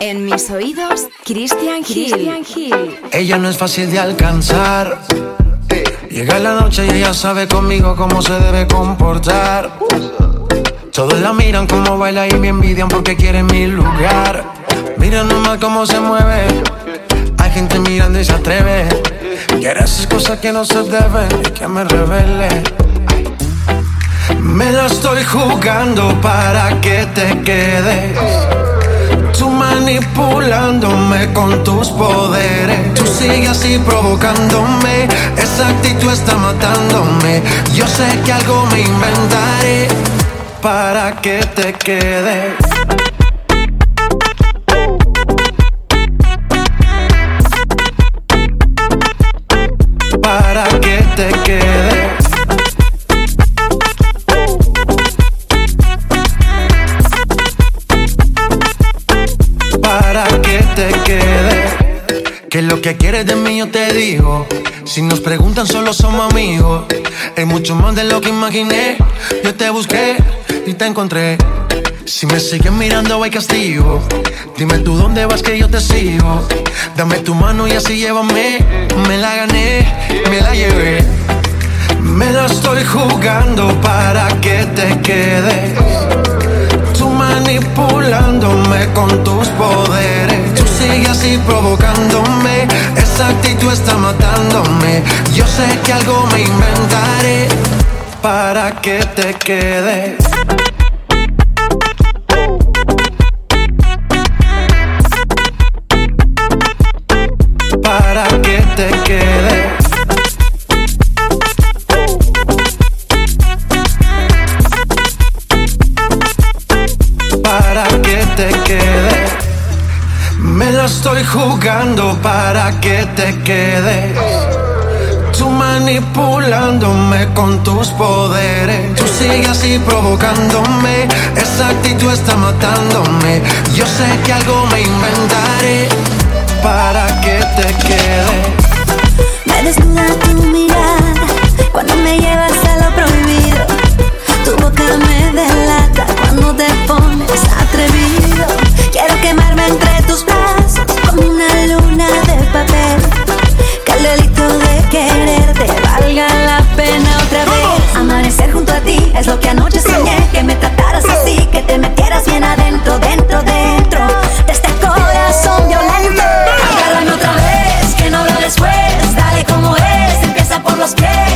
En mis oídos, Christian Hill. Ella no es fácil de alcanzar. Llega la noche y ella sabe conmigo cómo se debe comportar. Todos la miran como baila y me envidian porque quieren mi lugar. Mira nomás cómo se mueve. Hay gente mirando y se atreve. Quiere esas cosas que no se deben y que me revele. Me la estoy jugando para que te quedes. Tú manipulándome con tus poderes. Tú sigues así provocándome. Esa actitud está matándome. Yo sé que algo me inventaré para que te quedes. Que quieres de mí yo te digo. Si nos preguntan, solo somos amigos. Es mucho más de lo que imaginé. Yo te busqué y te encontré. Si me sigues mirando, hay castigo. Dime tú dónde vas que yo te sigo. Dame tu mano y así llévame. Me la gané, me la llevé. Me la estoy jugando para que te quedes. Manipulándome con tus poderes. Tú sigues así provocándome. Esa actitud está matándome. Yo sé que algo me inventaré para que te quedes. Para que te quedes. Estoy jugando para que te quedes. Tú manipulándome con tus poderes. Tú sigues así provocándome. Esa actitud está matándome. Yo sé que algo me inventaré para que te quedes. Me desnuda tu mirada cuando me llevas a lo prohibido. Tu boca me delata cuando te pones atrevido. Quiero quemarme entre tus brazos como una luna de papel. Que el delito de quererte valga la pena otra vez. Amanecer junto a ti es lo que anoche soñé. Que me trataras así, que te metieras bien adentro, dentro, dentro de este corazón violento. Agárrame otra vez, que no lo después. Dale como es, empieza por los pies.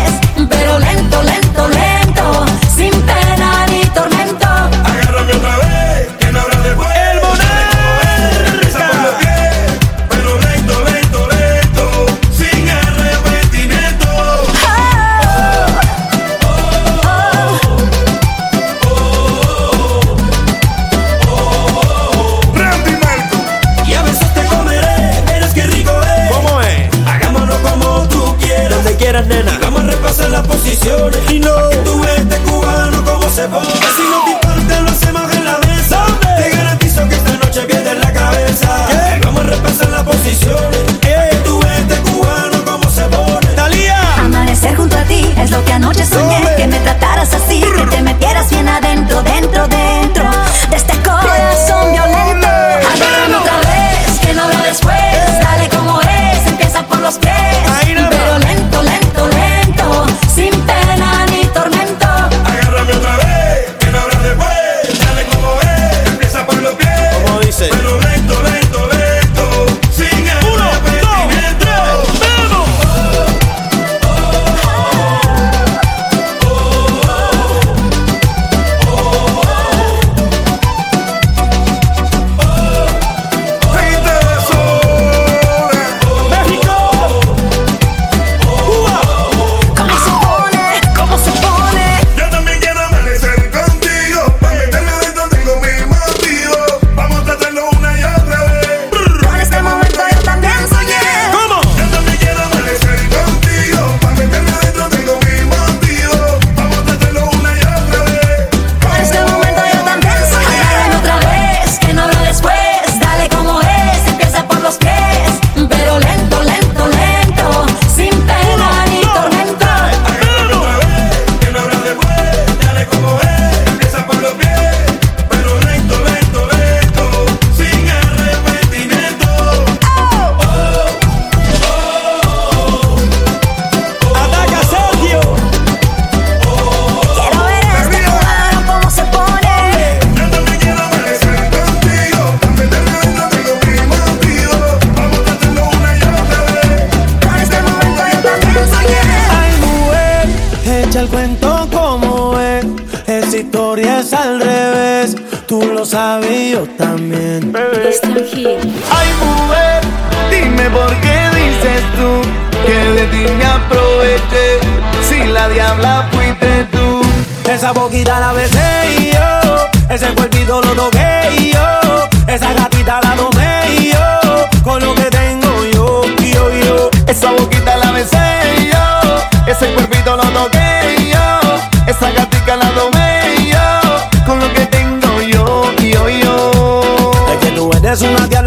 Hill. Ay, mujer, dime por qué dices tú que de ti me aproveché. Si la diabla fuiste tú. Esa boquita la besé y yo. Ese cuerpito lo toqué y yo. Esa gatita la tomé y yo. Con lo que tengo yo, yo, yo. Esa boquita la besé yo. Ese cuerpito lo toqué yo. Esa gatica la tomé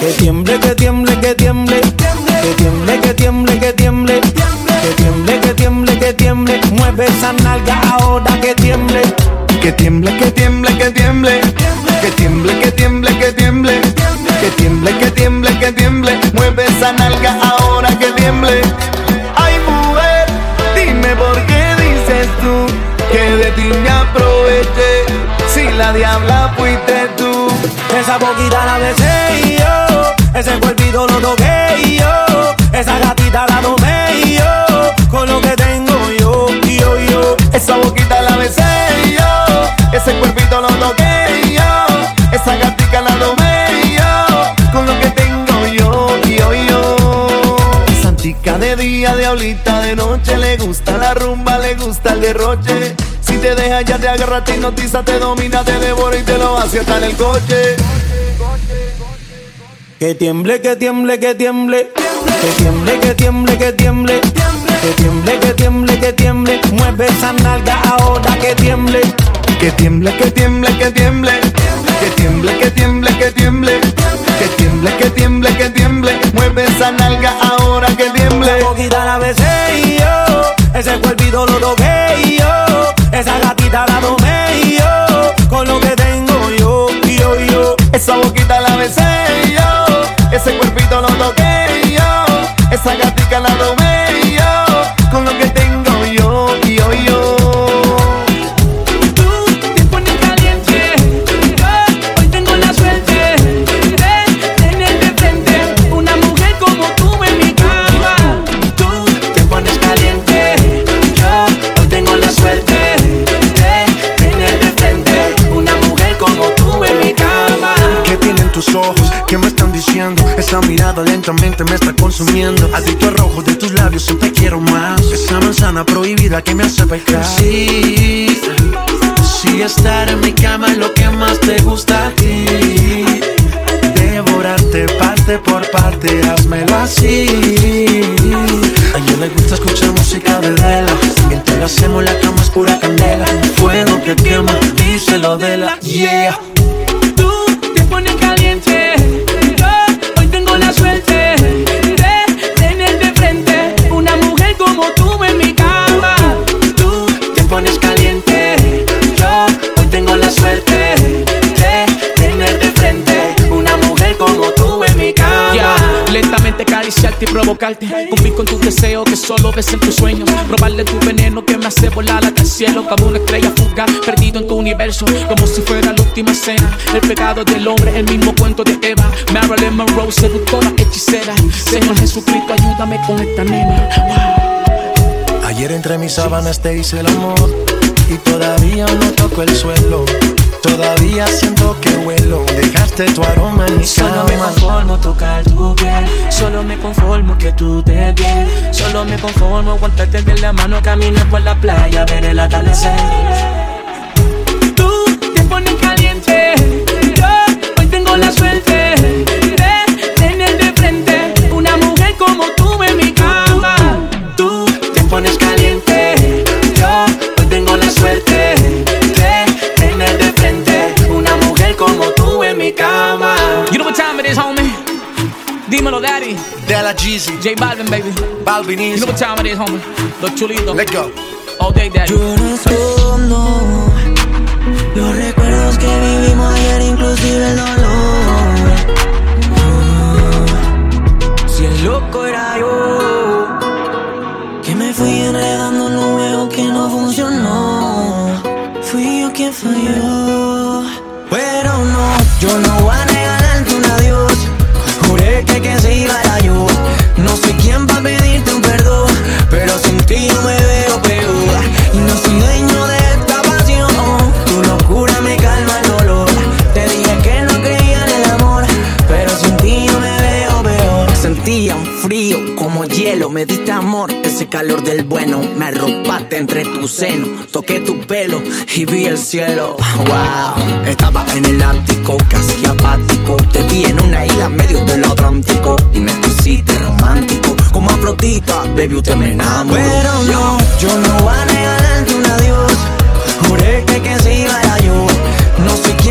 Que tiemble, que tiemble, que tiemble Que tiemble, que tiemble, que tiemble Que tiemble, que tiemble, que tiemble Mueve esa nalga ahora que tiemble Que tiemble, que tiemble, que tiemble. Que tiemble, que tiemble, que tiemble. Que tiemble, que tiemble, que tiemble. Mueve esa nalga ahora que tiemble. Ay, mujer, dime por qué dices tú que de ti me aproveché. Si la diabla fuiste tú. Esa boquita la besé y yo Ese cuerpito lo toqué y yo Esa gatita la tomé y yo Con lo que tengo yo, yo, yo Esa boquita la besé yo. Ese cuerpito lo toqué yo. Esa gatica la tomé yo. Con lo que tengo yo, yo, yo. Santica de día, diablita de noche. Le gusta la rumba, le gusta el derroche. Te deja, ya te agarra, te hipnotiza, te domina, te devora y te lo hace hasta en el coche. Que tiemble, que tiemble, que tiemble Que tiemble, que tiemble, que tiemble Que tiemble, que tiemble, que tiemble Mueve esa nalga ahora que tiemble Que tiemble, que tiemble, que tiemble. Que tiemble, que tiemble, que tiemble. Que tiemble, que tiemble, que tiemble. Mueve esa nalga ahora que tiemble. La boquita la besé y yo Ese cuerpito lo toqué y yo la tomé y yo Con lo que tengo yo, yo, yo Esa boquita la besé yo. Ese cuerpito lo toqué yo. Esa gatica la tomé Esa mirada lentamente me está consumiendo. Adicto al rojo de tus labios, siempre quiero más. Esa manzana prohibida que me hace pecar. Sí, sí, estar en mi cama es lo que más te gusta a ti. Devorarte parte por parte, házmelo así. A ella le gusta escuchar música de vela. Mientras hacemos la cama es pura candela. Fuego que quema, díselo de la yeah. La suerte de frente una mujer como tú en mi cama. Tú te pones y provocarte, cumplir con tus deseos que solo ves en tus sueños, robarle tu veneno que me hace volar hasta el cielo como una estrella fugaz, perdido en tu universo, como si fuera la última cena. El pecado del hombre, el mismo cuento de Eva. Marilyn Monroe, seductora, hechicera. Señor Jesucristo, ayúdame con esta nena. Ayer entre mis sábanas te hice el amor y todavía no toco el suelo. Todavía siento que vuelo. Dejaste tu aroma en mi Solo me conformo tocar tu piel, solo me conformo que tú te bien, solo me conformo aguantarte de la mano, caminar por la playa, ver el atardecer. Tú te pones caliente, yo hoy tengo la suerte daddy. De la Jeezy, J Balvin, baby. Balvin You know what time it is, homie? Los chulitos. Let's go. All day, daddy. Yo no escondo los recuerdos que vivimos ayer, inclusive el dolor. Si el loco era yo, que me fui enredando en lo veo que no funcionó. Fui yo quien falló, Sentía un frío como hielo, me diste amor, ese calor del bueno. Me arropaste entre tus senos, toqué tu pelo y vi el cielo. Wow, estaba en el ático, casi apático. Te vi en una isla medio del Atlántico y me pusiste romántico. Como Afrodita, baby, usted me enamoró. Pero no, yo no voy a regalarte un adiós. Juré que se iba era yo. No sé quién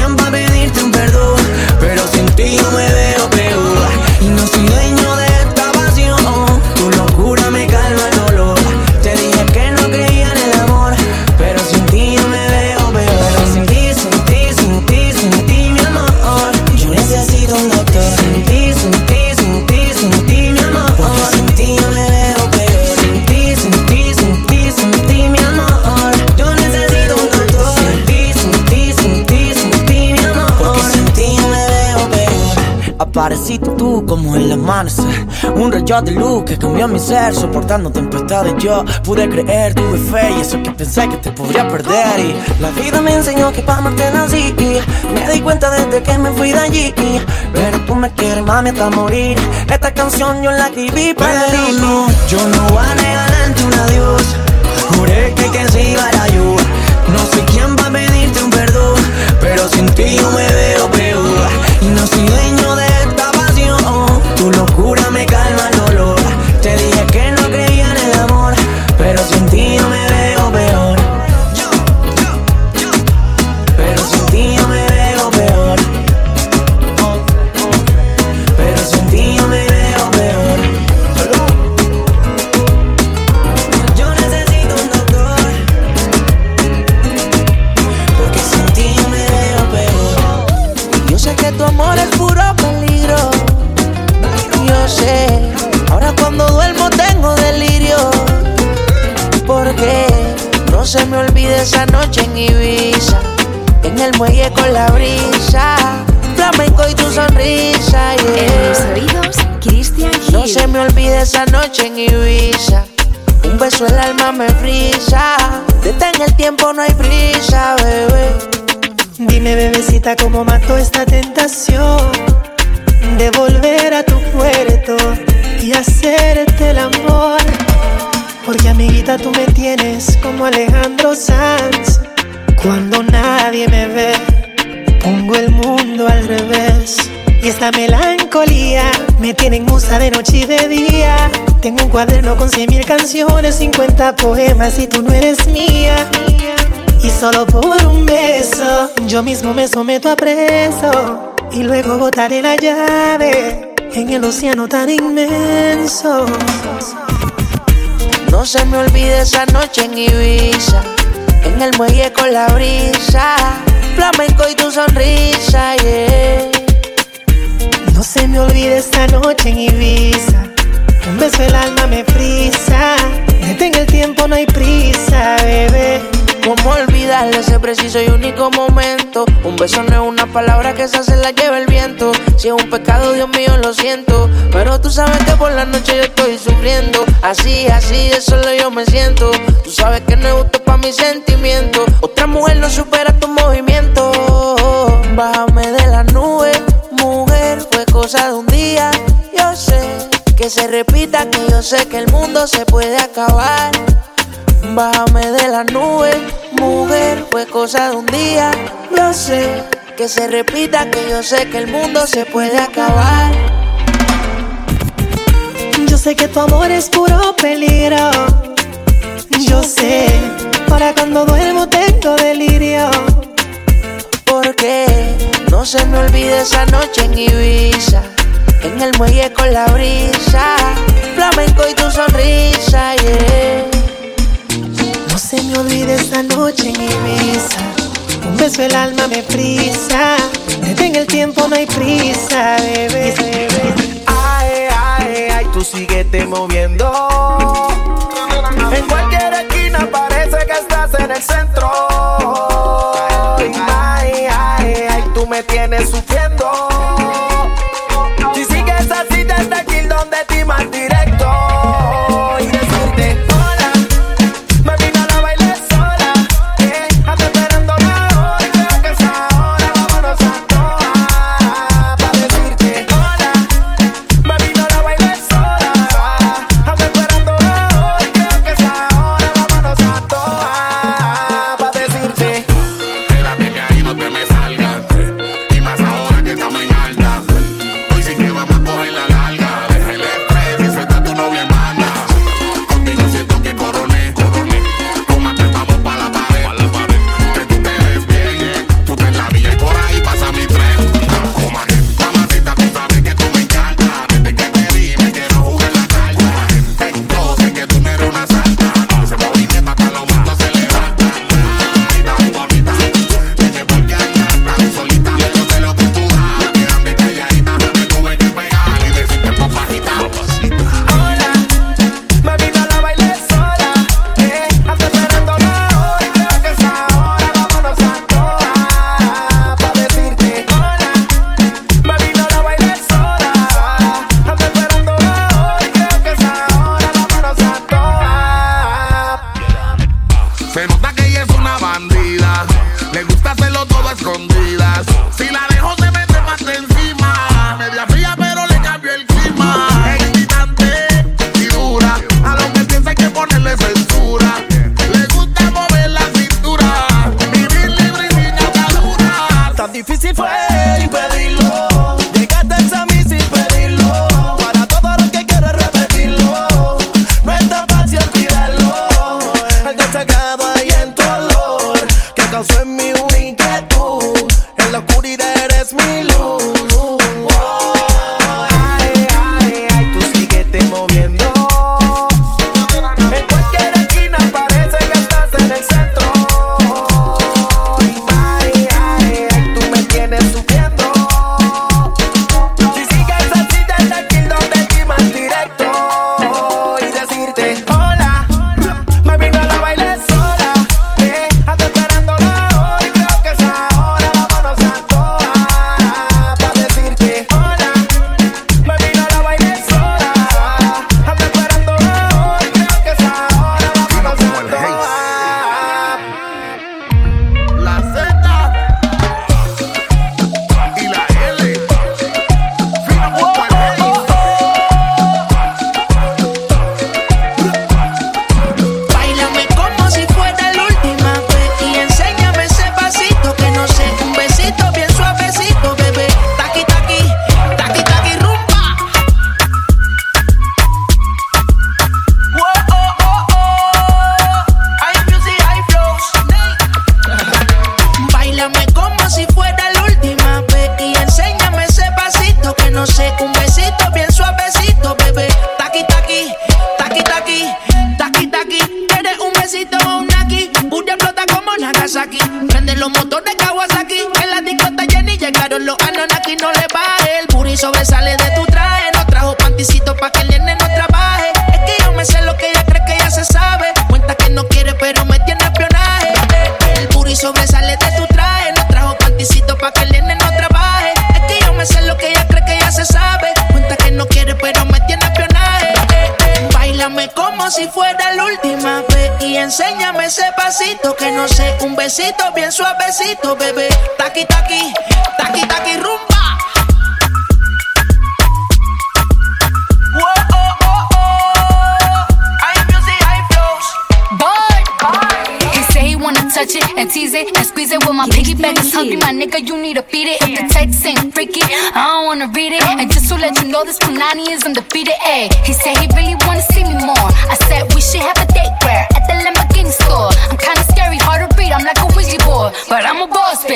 Apareciste tú como el amanecer. Un rayo de luz que cambió mi ser Soportando tempestades yo. Pude creer Tuve fe y eso que pensé que te podría perder. Y la vida me enseñó que para amarte nací. Me di cuenta desde que me fui de allí. Pero tú me quieres mami hasta morir. Esta canción yo la escribí para ti. no, yo no voy a regalarte un adiós. Juré que que se iba era yo No sé quién va a pedirte un perdón Pero sin ti no me veo peor. Y no soy dueño esa noche cuaderno con cien mil canciones, 50 poemas y tú no eres mía. Y solo por un beso, yo mismo me someto a preso. Y luego botaré la llave en el océano tan inmenso. No se me olvide esa noche en Ibiza. En el muelle con la brisa. Flamenco y tu sonrisa, yeah. No se me olvide esta noche en Ibiza. Un beso el alma me frisa. Detén el tiempo, no hay prisa, bebé. ¿Cómo olvidar ese preciso y único momento? Un beso no es una palabra que esa se la lleva el viento. Si es un pecado, Dios mío, lo siento. Pero tú sabes que por la noche yo estoy sufriendo. Así, así, de solo yo me siento. Tú sabes que no es justo para mis sentimientos. Otra mujer no supera tu movimiento. Bájame que se repita, que yo sé que el mundo se puede acabar. Bájame de la nube, mujer, fue cosa de un día. Yo sé que se repita, que yo sé que el mundo se puede acabar. Yo sé que tu amor es puro peligro. Yo sé, para cuando duermo tengo delirio. Porque no se me olvide esa noche en Ibiza. En el muelle con la brisa, flamenco y tu sonrisa, yeah. No se me olvide esta noche en Ibiza. Un beso el alma me frisa. Detén el tiempo, no hay prisa, bebé. Ay, ay, ay, tú síguete moviendo. En cualquier esquina parece que estás en el centro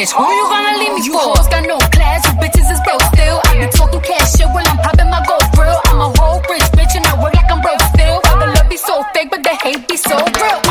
bitch. Who you gonna leave me for? You hoes got no class, you bitches is broke still. I be talking cash shit when I'm popping my gold grill. I'm a whole rich bitch and I work like I'm broke still. All the love be so fake, but the hate be so real.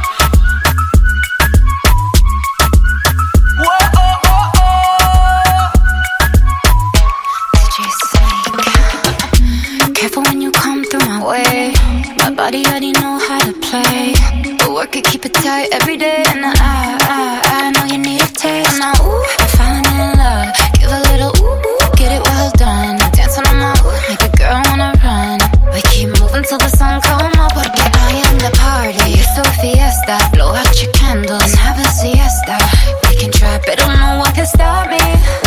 Body already know how to play. But work it, keep it tight every day. And I, I, I know you need a taste. Now, ooh, I'm falling in love. Give a little ooh, get it well done. Dance on my ooh, make a girl wanna run. We keep moving till the sun come up. Porque I am the party. It's a fiesta. Blow out your candles and have a siesta. We can try, but don't know what can stop me.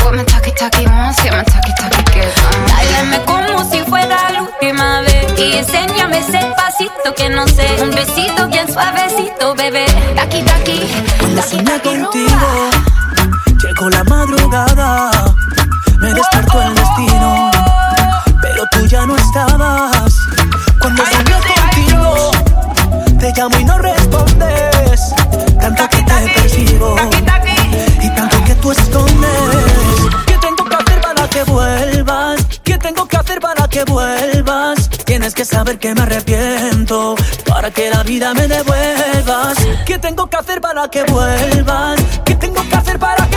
What my talkie talkie wants, get my talkie talkie enséñame ese pasito que no sé Un besito bien suavecito, bebé taki, soñé taki, contigo, llegó la madrugada, me despertó el destino, pero tú ya no estabas. Cuando soñé contigo, te llamo y no respondes, tanto que te persigo y tanto que tú escondes. ¿Qué tengo que hacer para que vuelvas? ¿Qué tengo que hacer para que vuelvas? Tienes que saber que me arrepiento para que la vida me devuelvas. ¿Qué tengo que hacer para que vuelvas? ¿Qué tengo que hacer para que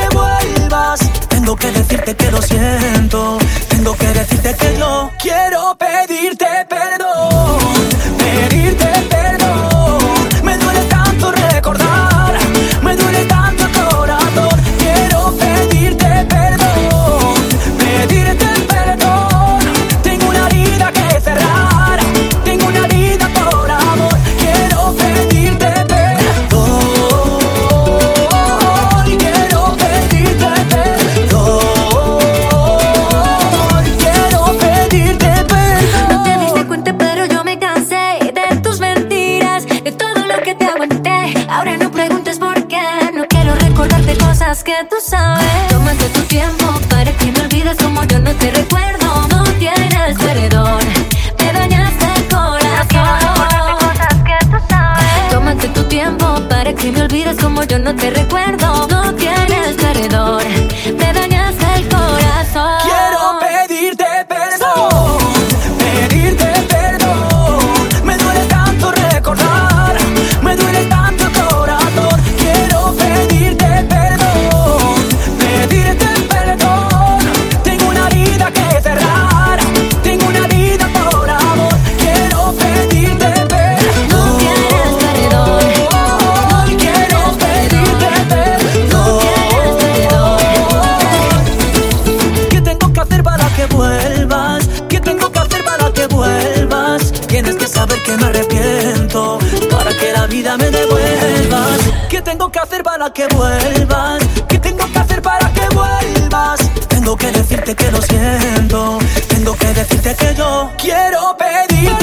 quiero pedirte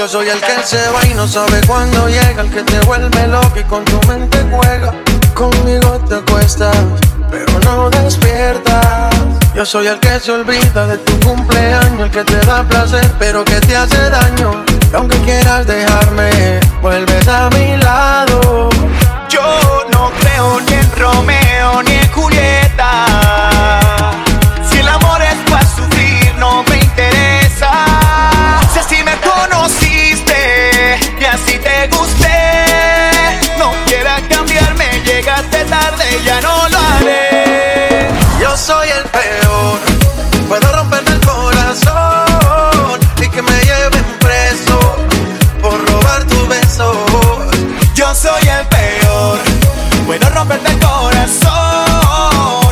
Yo soy el que se va y no sabe cuándo llega, el que te vuelve loco y con tu mente juega. Conmigo te acuestas, pero no despiertas. Yo soy el que se olvida de tu cumpleaños, el que te da placer, pero que te hace daño. Y aunque quieras dejarme, vuelves a mi lado. Yo no creo ni en Romeo ni en Julieta soy el peor. Puedo romperme el corazón y que me lleven preso por robar tu beso. Yo soy el peor. Puedo romperte el corazón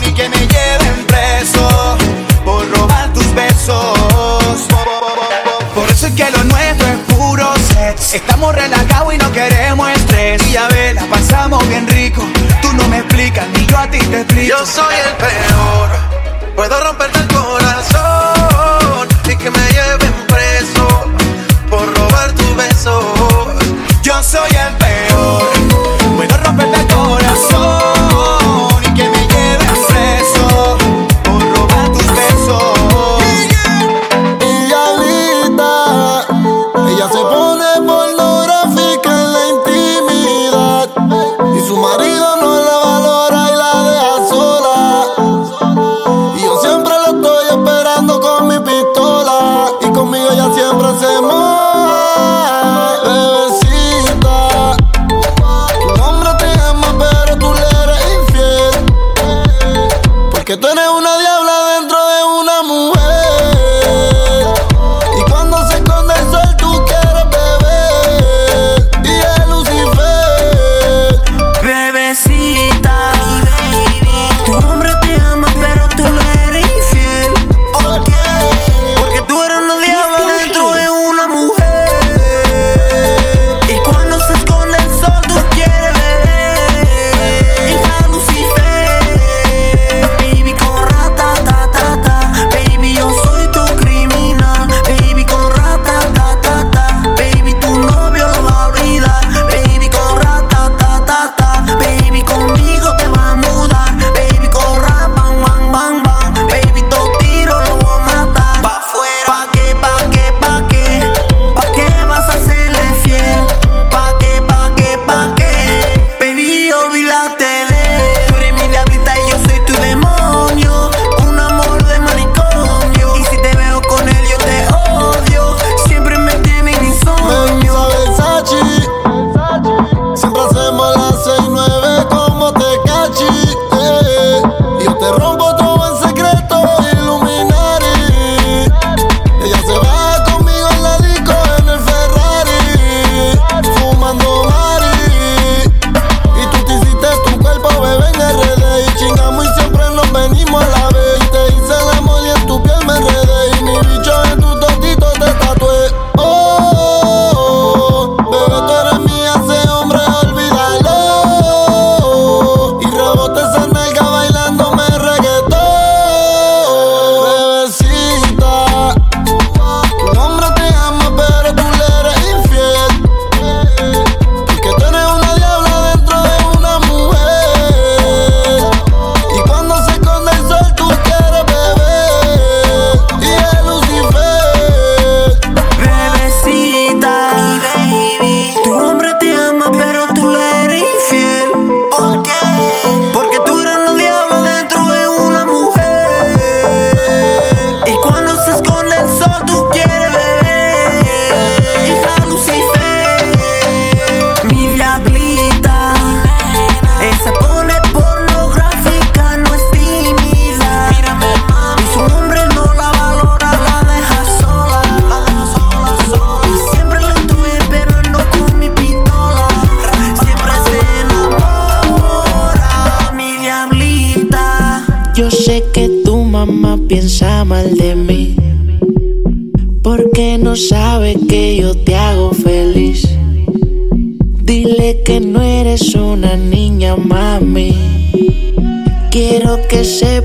y que me lleven preso por robar tus besos. Por eso es que lo nuestro es puro sex. Estamos complican y yo a ti te explico. Yo soy el peor. Puedo romper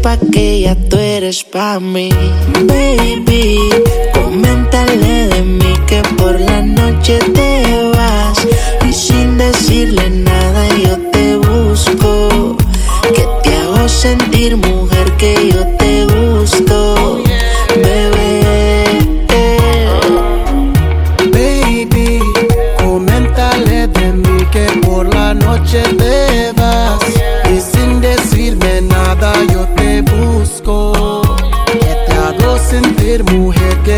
pa' que ya estoy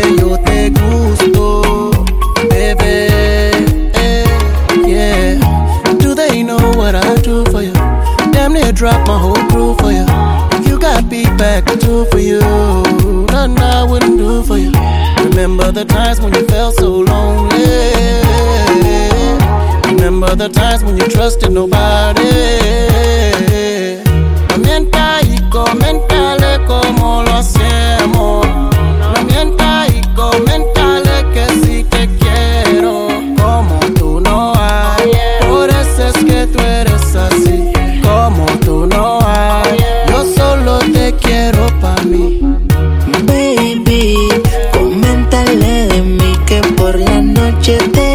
que yo te gusto, bebé. Yeah, do they know what I do for you? Damn near drop my whole crew for you. You got beat back too for you. Nothing I wouldn't do for you. Remember the times when you felt so lonely. Remember the times when you trusted nobody. Comenta y coméntale cómo lo hacemos. you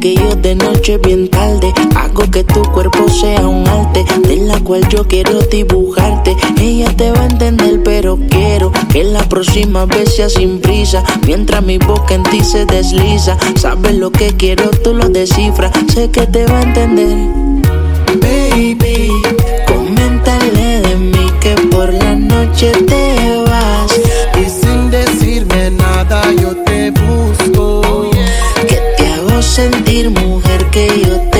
que yo de noche bien tarde hago que tu cuerpo sea un arte de la cual yo quiero dibujarte. Ella te va a entender, pero quiero que la próxima vez sea sin prisa. Mientras mi boca en ti se desliza, sabes lo que quiero, tú lo descifras. Sé que te va a entender, baby. Coméntale de mí que por la noche te va. sentir, mujer, que yo te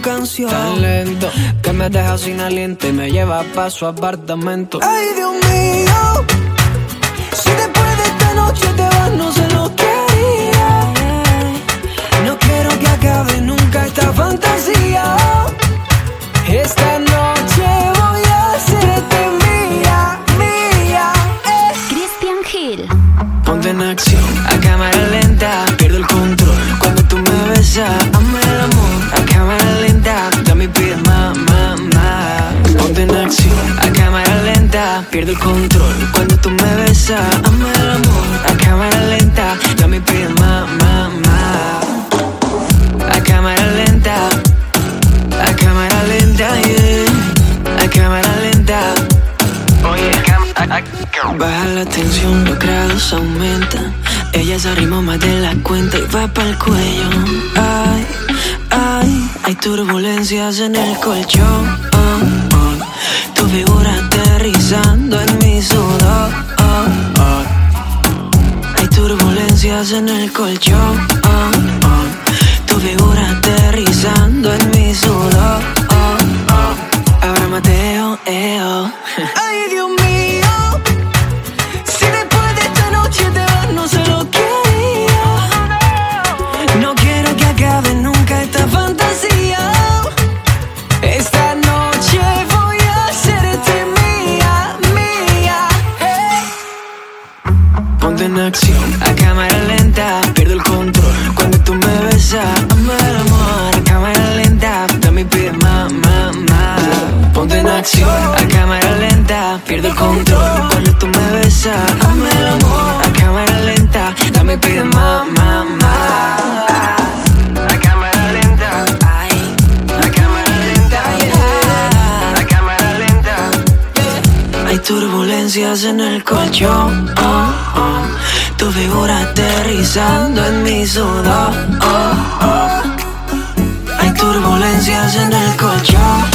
su. Tan lento que me deja sin aliento y me lleva pa' su apartamento. Ay, Dios mío. Oh, oh. Tu figura aterrizando en mi sudor. Oh, oh. Hay turbulencias en el colchón. Oh, tu figura aterrizando en mi sudor. Ahora Mateo, eh, Ay, Dios mío. Acción a cámara lenta, pierdo el control cuando tú me besas. Hazme el amor a cámara lenta, dame pide más, más, más. A cámara lenta, ay, a cámara lenta. A cámara lenta, hay turbulencias en el colchón. oh, oh. Tu figura aterrizando en mi sudor. oh, oh. Hay turbulencias en el colchón.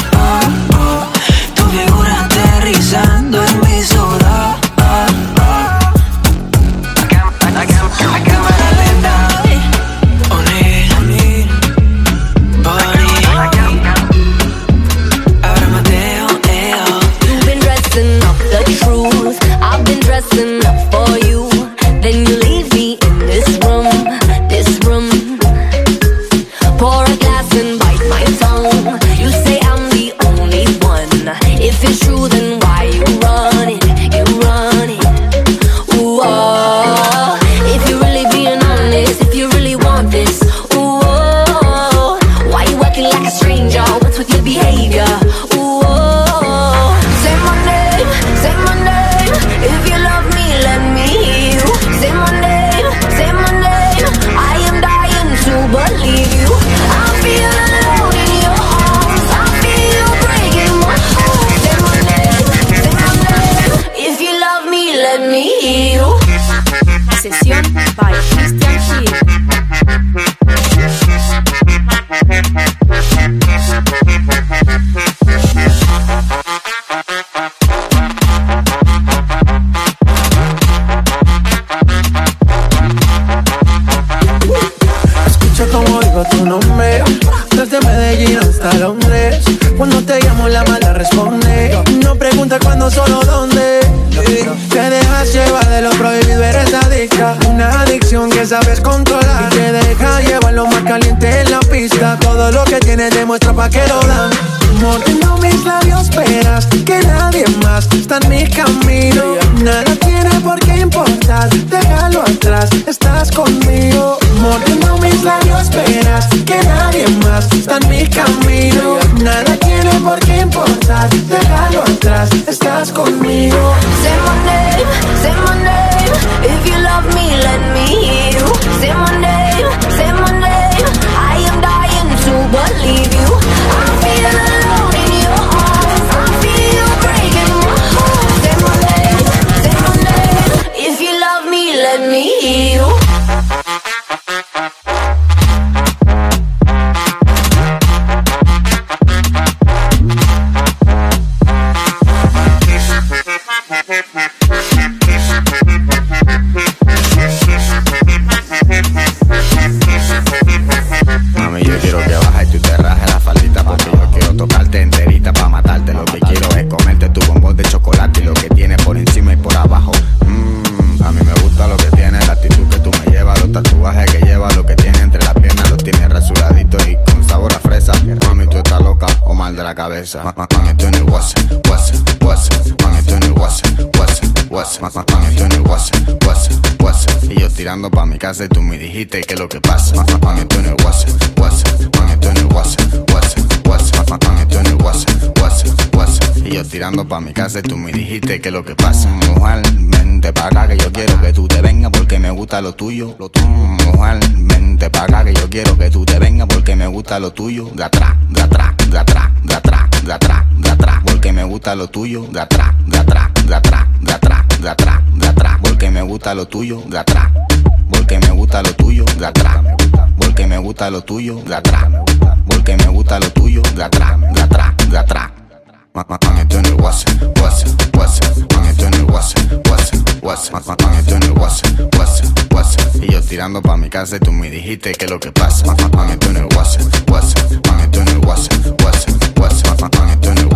Tirando pa' mi casa y tú me dijiste que lo que pasa Ma- ma- Mami, tú en el WhatsApp, WhatsApp Mami, tú en el WhatsApp, WhatsApp, WhatsApp Ma- Mami, tú en el Y yo tirando pa' mi casa y tú me dijiste que lo que pasa. Mujer, vente pa' acá que yo quiero que tú te vengas Porque me gusta lo tuyo. Lo tuyo. Mujer, vente pa' acá que yo quiero que tú te vengas Porque me gusta lo tuyo. De atrás, de atrás, de atrás, de atrás, de atrás, de atrás Porque me gusta lo tuyo. De atrás, de atrás, de atrás, de atrás, de atrás, de atrás Porque me gusta lo tuyo De atrás porque me gusta lo tuyo de atrás, porque me gusta lo tuyo de atrás, porque me gusta lo tuyo de atrás, de atrás, de atrás. Ma- ma- Mami, tú en el WhatsApp, WhatsApp, WhatsApp, mami, tú en el WhatsApp, WhatsApp, WhatsApp, en el WhatsApp, WhatsApp, WhatsApp. Y yo tirando pa' mi casa y tú me dijiste que lo que pasa. Ma- ma- Mami, tú en el WhatsApp, WhatsApp, mami, tú en el WhatsApp, WhatsApp, WhatsApp, mami, en el.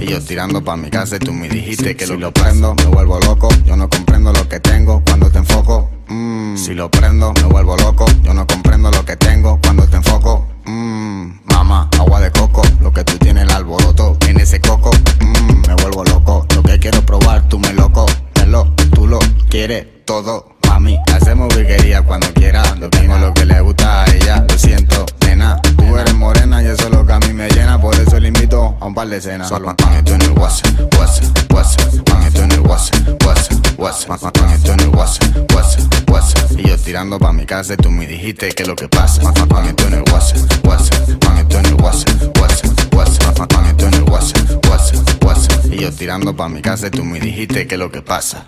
Y yo tirando pa' mi casa y tú me dijiste que si lo prendo me vuelvo loco. Yo no comprendo lo que tengo cuando te enfoco. Mm, Si lo prendo me vuelvo loco. Yo no comprendo lo que tengo cuando te enfoco. Mm, Mamá, agua de coco, lo que tú tienes el alboroto en ese coco. Mm, me vuelvo loco, lo que quiero probar, tú me loco, me lo, tú lo quieres todo. pa' mí. Hacemos virguería cuando quiera. Lo tengo lo que le gusta a ella. Lo siento, a mí me llena. Por eso le invito a un par de cenas. Solo pan esto en el WhatsApp, WhatsApp, WhatsApp. Pan esto en el WhatsApp, WhatsApp, WhatsApp. Pan esto en el WhatsApp, WhatsApp, WhatsApp. Y yo tirando pa' mi casa y tú me dijiste que lo que pasa. Pan esto en el WhatsApp, WhatsApp. Pan esto en el WhatsApp, WhatsApp, WhatsApp. Pan esto en el WhatsApp, WhatsApp, WhatsApp. Y yo tirando pa' mi casa y tú me dijiste que lo que pasa.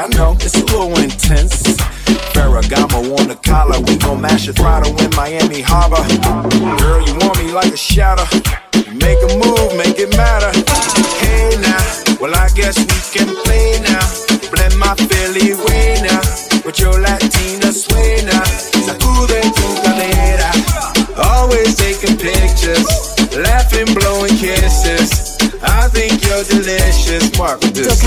Yeah, I know, it's a little intense. Ferragamo on the collar. We gon' mash a throttle in Miami Harbor. Girl, you want me like a shadow. Make a move, make it matter. Hey now, well, I guess we can play now. Blend my Philly way now. With your Latina sway now. Sacude tu cadera. Always taking pictures, laughing, blowing kisses. I think you're delicious. Mark with this.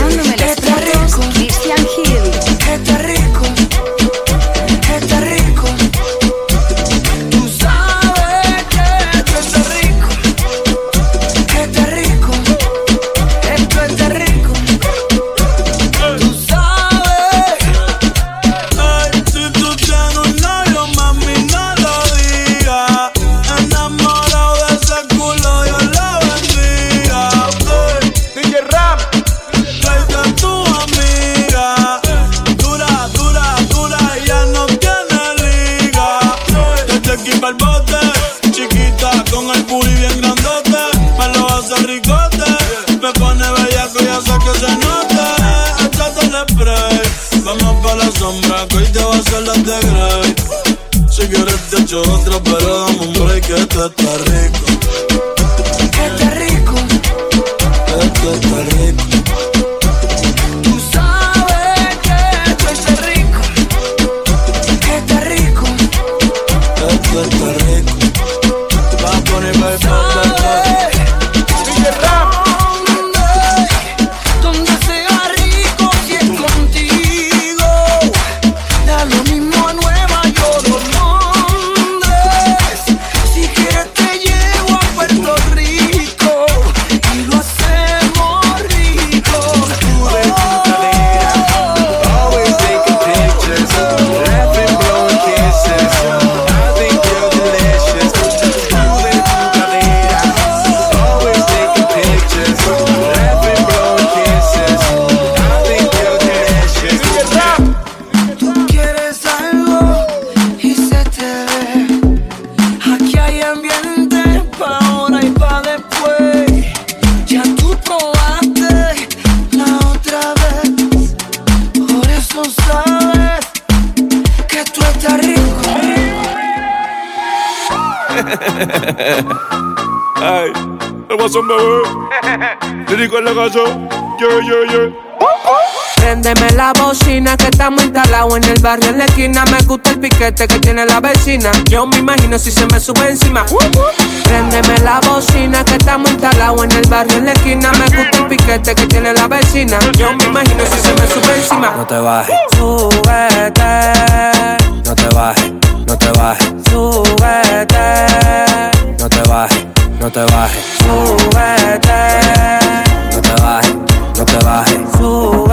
Ay, el guasón bebé. Lírico en la casa. Yeah, yeah, yeah. Préndeme la bocina que estamos instalados en el barrio en la esquina. Me gusta el piquete que tiene la vecina. Yo me imagino si se me sube encima. Préndeme la bocina que estamos instalados en el barrio en la esquina. Me gusta el piquete que tiene la vecina. Yo me imagino si se me sube encima. No te bajes, Súbete, no te bajes, no te bajes, súbete, no te bajes, no te bajes, súbete, no te bajes, no te bajes, súbete.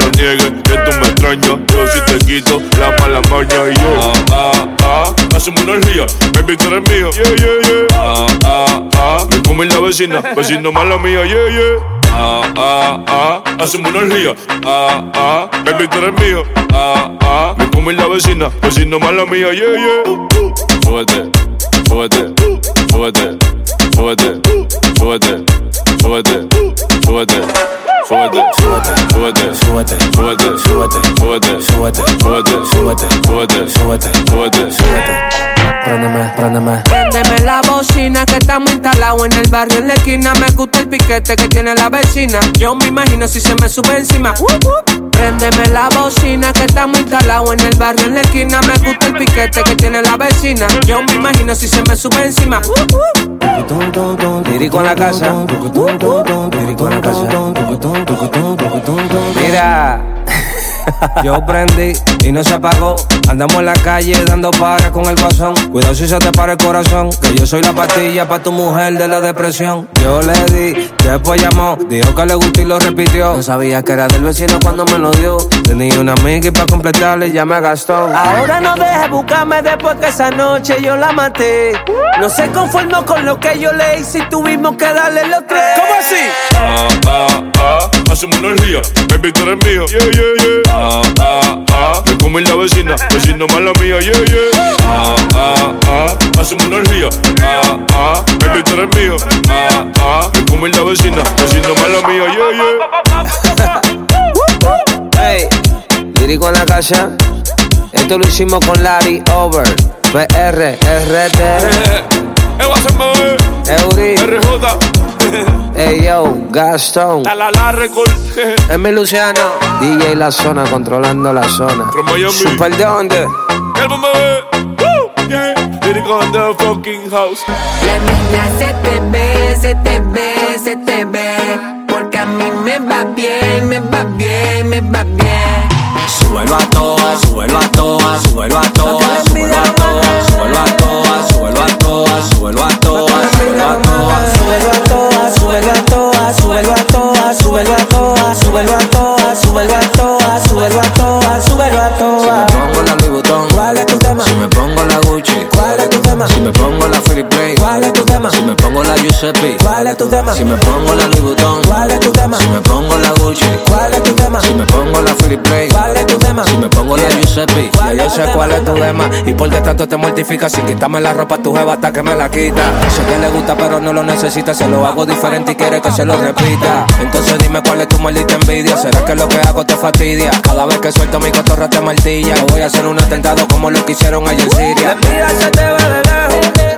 lo niegues, que tú me extrañas. Yo si te quito la mala maña y yo, ah, ah, ah. hacemos una orgía. Baby, tú eres mío, yeah, yeah, yeah. Ah, ah, ah, me come la vecina, vecino mala mía, yeah, yeah. Ah, ah, ah, hacemos una orgía. Ah, ah, baby, tú eres mío. Ah, ah, me come la vecina, vecino mala mía, yeah, yeah. Fuerte, fuerte, fuerte, fuerte, fuerte, fuerte, fuerte. Súbete, súbete, súbete, súbete, súbete, súbete, súbete, súbete, súbete, súbete, súbete, súbete, súbete. Préndeme, préndeme. Préndeme la bocina que estamos instalados en el barrio en la esquina. Me gusta el piquete que tiene la vecina. Yo me imagino si se me sube encima. Uh, uh. Préndeme la bocina que estamos instalados en el barrio en la esquina. Me gusta el piquete que tiene la vecina. Yo me imagino si se me sube encima. Uh, uh. Tirico en la casa. Tirico en la casa. Mira. Yo prendí y no se apagó. Andamos en la calle dando para con el guasón. Cuidado si se te para el corazón. Que yo soy la pastilla para tu mujer de la depresión. Yo le di, después llamó. Dijo que le gustó y lo repitió. No sabía que era del vecino cuando me lo dio. Tenía una amiga y para completarle ya me gastó. Ahora no dejes buscarme después que esa noche yo la maté. No se conformó con lo que yo le hice y tuvimos que darle los tres. ¿Cómo así? Ah, ah, ah, hacemos una orgía. Baby, tú eres mío, yeah, yeah, yeah. Ah, ah, ah, me come la vecina, vecino mala mía, yeah, yeah. Ah, ah, ah, hacemos una orgía. Ah, ah, baby, tú eres mío. Ah, ah, me come la vecina, vecino mala mía, yeah, yeah. Hey, Lírico en la casa. Esto lo hicimos con Larry Over. PR, RT. Eury. Ey yo, Gastón. La la la record. Emi Luciano. DJ La Zona controlando la zona. From Miami. Super de dónde? Cálmame. Woo, yeah. In the fucking house. La niña se te ve, se te ve, se te ve. Porque a mí me va bien, me va bien, me va bien. Súbelo a todas, súbelo a todas, súbelo a todas, súbelo a todas, súbelo a todas, tu tema? Si me pongo la Louis Vuitton, ¿cuál es tu tema? Si me pongo la Gucci, ¿cuál es tu tema? Si me pongo la Philip Plain, ¿cuál es tu tema? Si me pongo la Giuseppe, ya yo sé cuál es tu tema y por qué tanto te mortifica sin quitarme la ropa tu jeva hasta que me la quita. Sé que le gusta pero no lo necesita, se lo hago diferente y quiere que se lo repita. Entonces dime cuál es tu maldita envidia, será que lo que hago te fastidia. Cada vez que suelto mi cotorra te martilla, voy a hacer un atentado como lo que hicieron allá en Siria. Mira, se te ve de lejos,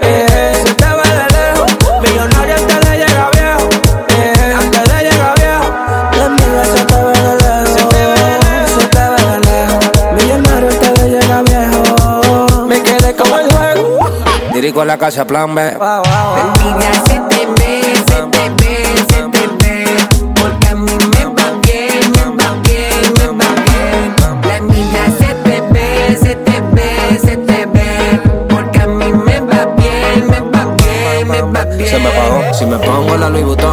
Dirigo a la casa, plan B. La envidia se te ve, se te ve, se te ve. Porque a mí me va bien, me va bien, me va bien. La envidia se te ve, se te ve, se te ve. Porque a mí me va bien, me va bien, me va bien. Se me pagó. Si me pongo la Louis Vuitton, ¿Cuál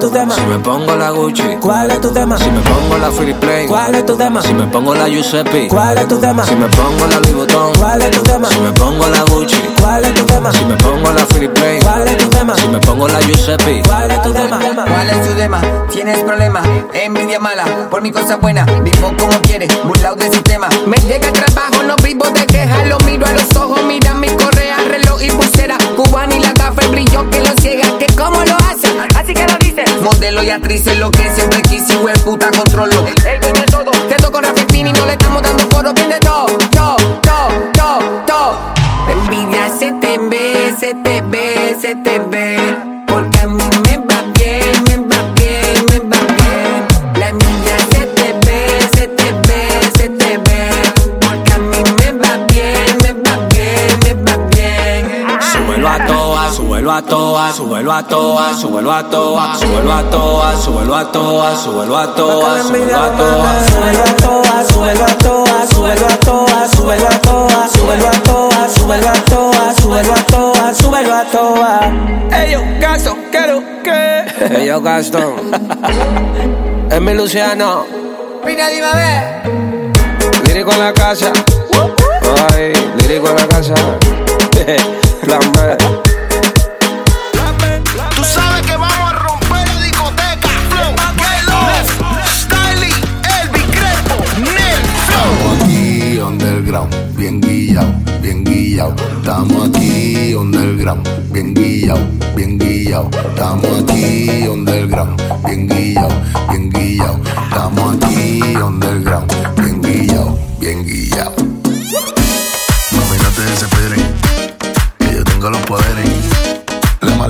es tu tema? Si me pongo la Gucci, ¿Cuál es tu tema? Si me pongo la Philip Plain, ¿Cuál es tu tema? Si me pongo la Giuseppe, ¿Cuál es tu tema? Si me pongo la Louis Vuitton, ¿Cuál es tu tema? Si me pongo la Gucci, ¿Cuál es tu tema? Si me pongo la Philip Plain, ¿Cuál es tu tema? Si me pongo la Giuseppe, ¿Cuál es tu tema? ¿Cuál es tu tema? ¿Tienes problema? Envidia mala, por mi cosa buena. Vivo como quieres, burlado del sistema. Me llega el trabajo, no vivo de quejas. Lo miro a los ojos, mira mi correa, reloj y pulsera. Cubana y la gafa, el brillo que lo ciega. Que cómo lo hacen, así que lo dicen. Modelo y actriz es lo que siempre quise, y puta controlo. Él tiene todo. Quedo con Rafi Pini, no le estamos dando foro. Tiene todo, todo, todo, todo, todo. La envidia se te ve, se te ve, se te ve. toa, súbelo a toa, súbelo a toa, súbelo a toa, súbelo a toa, súbelo a toa, súbelo a toa, súbelo a toa, súbelo a toa, súbelo a toa, súbelo a toa, súbelo a toa, súbelo a toa, súbelo a toa, súbelo a toa. Ellos gasto, quiero que. Ellos gasto. Emil Luciano. Pina Dimavé. Lírico en la casa. Ay, lírico en la casa. Plan B. Tú sabes que vamos a romper la discoteca. Flow, Melo, Styling, Elvis Crespo, Nel, Flow. Estamos aquí underground, bien guillao, bien guillao. Estamos aquí underground, bien guillao, bien guillao. Estamos aquí underground, bien guillao, bien guillao. Estamos aquí underground, bien guillao, bien guillao. Que yo tengo los poderes.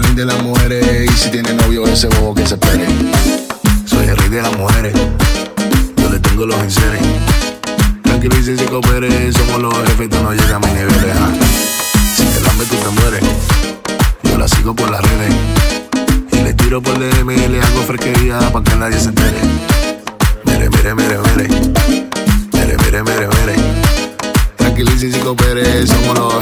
Hablen de las mujeres y si tiene novio ese bobo que se espere. Soy el rey de las mujeres, yo le tengo los enseres. Tranquilice si coopere, somos los jefes, tú no llegas a mi niveles. Si te la meto te mueres, yo la sigo por las redes. Y le tiro por el DM le hago fresquería para que nadie se entere. Mere, mere, mere, mere. Mere, mere, mere, mere. Tranquilice si coopere, somos los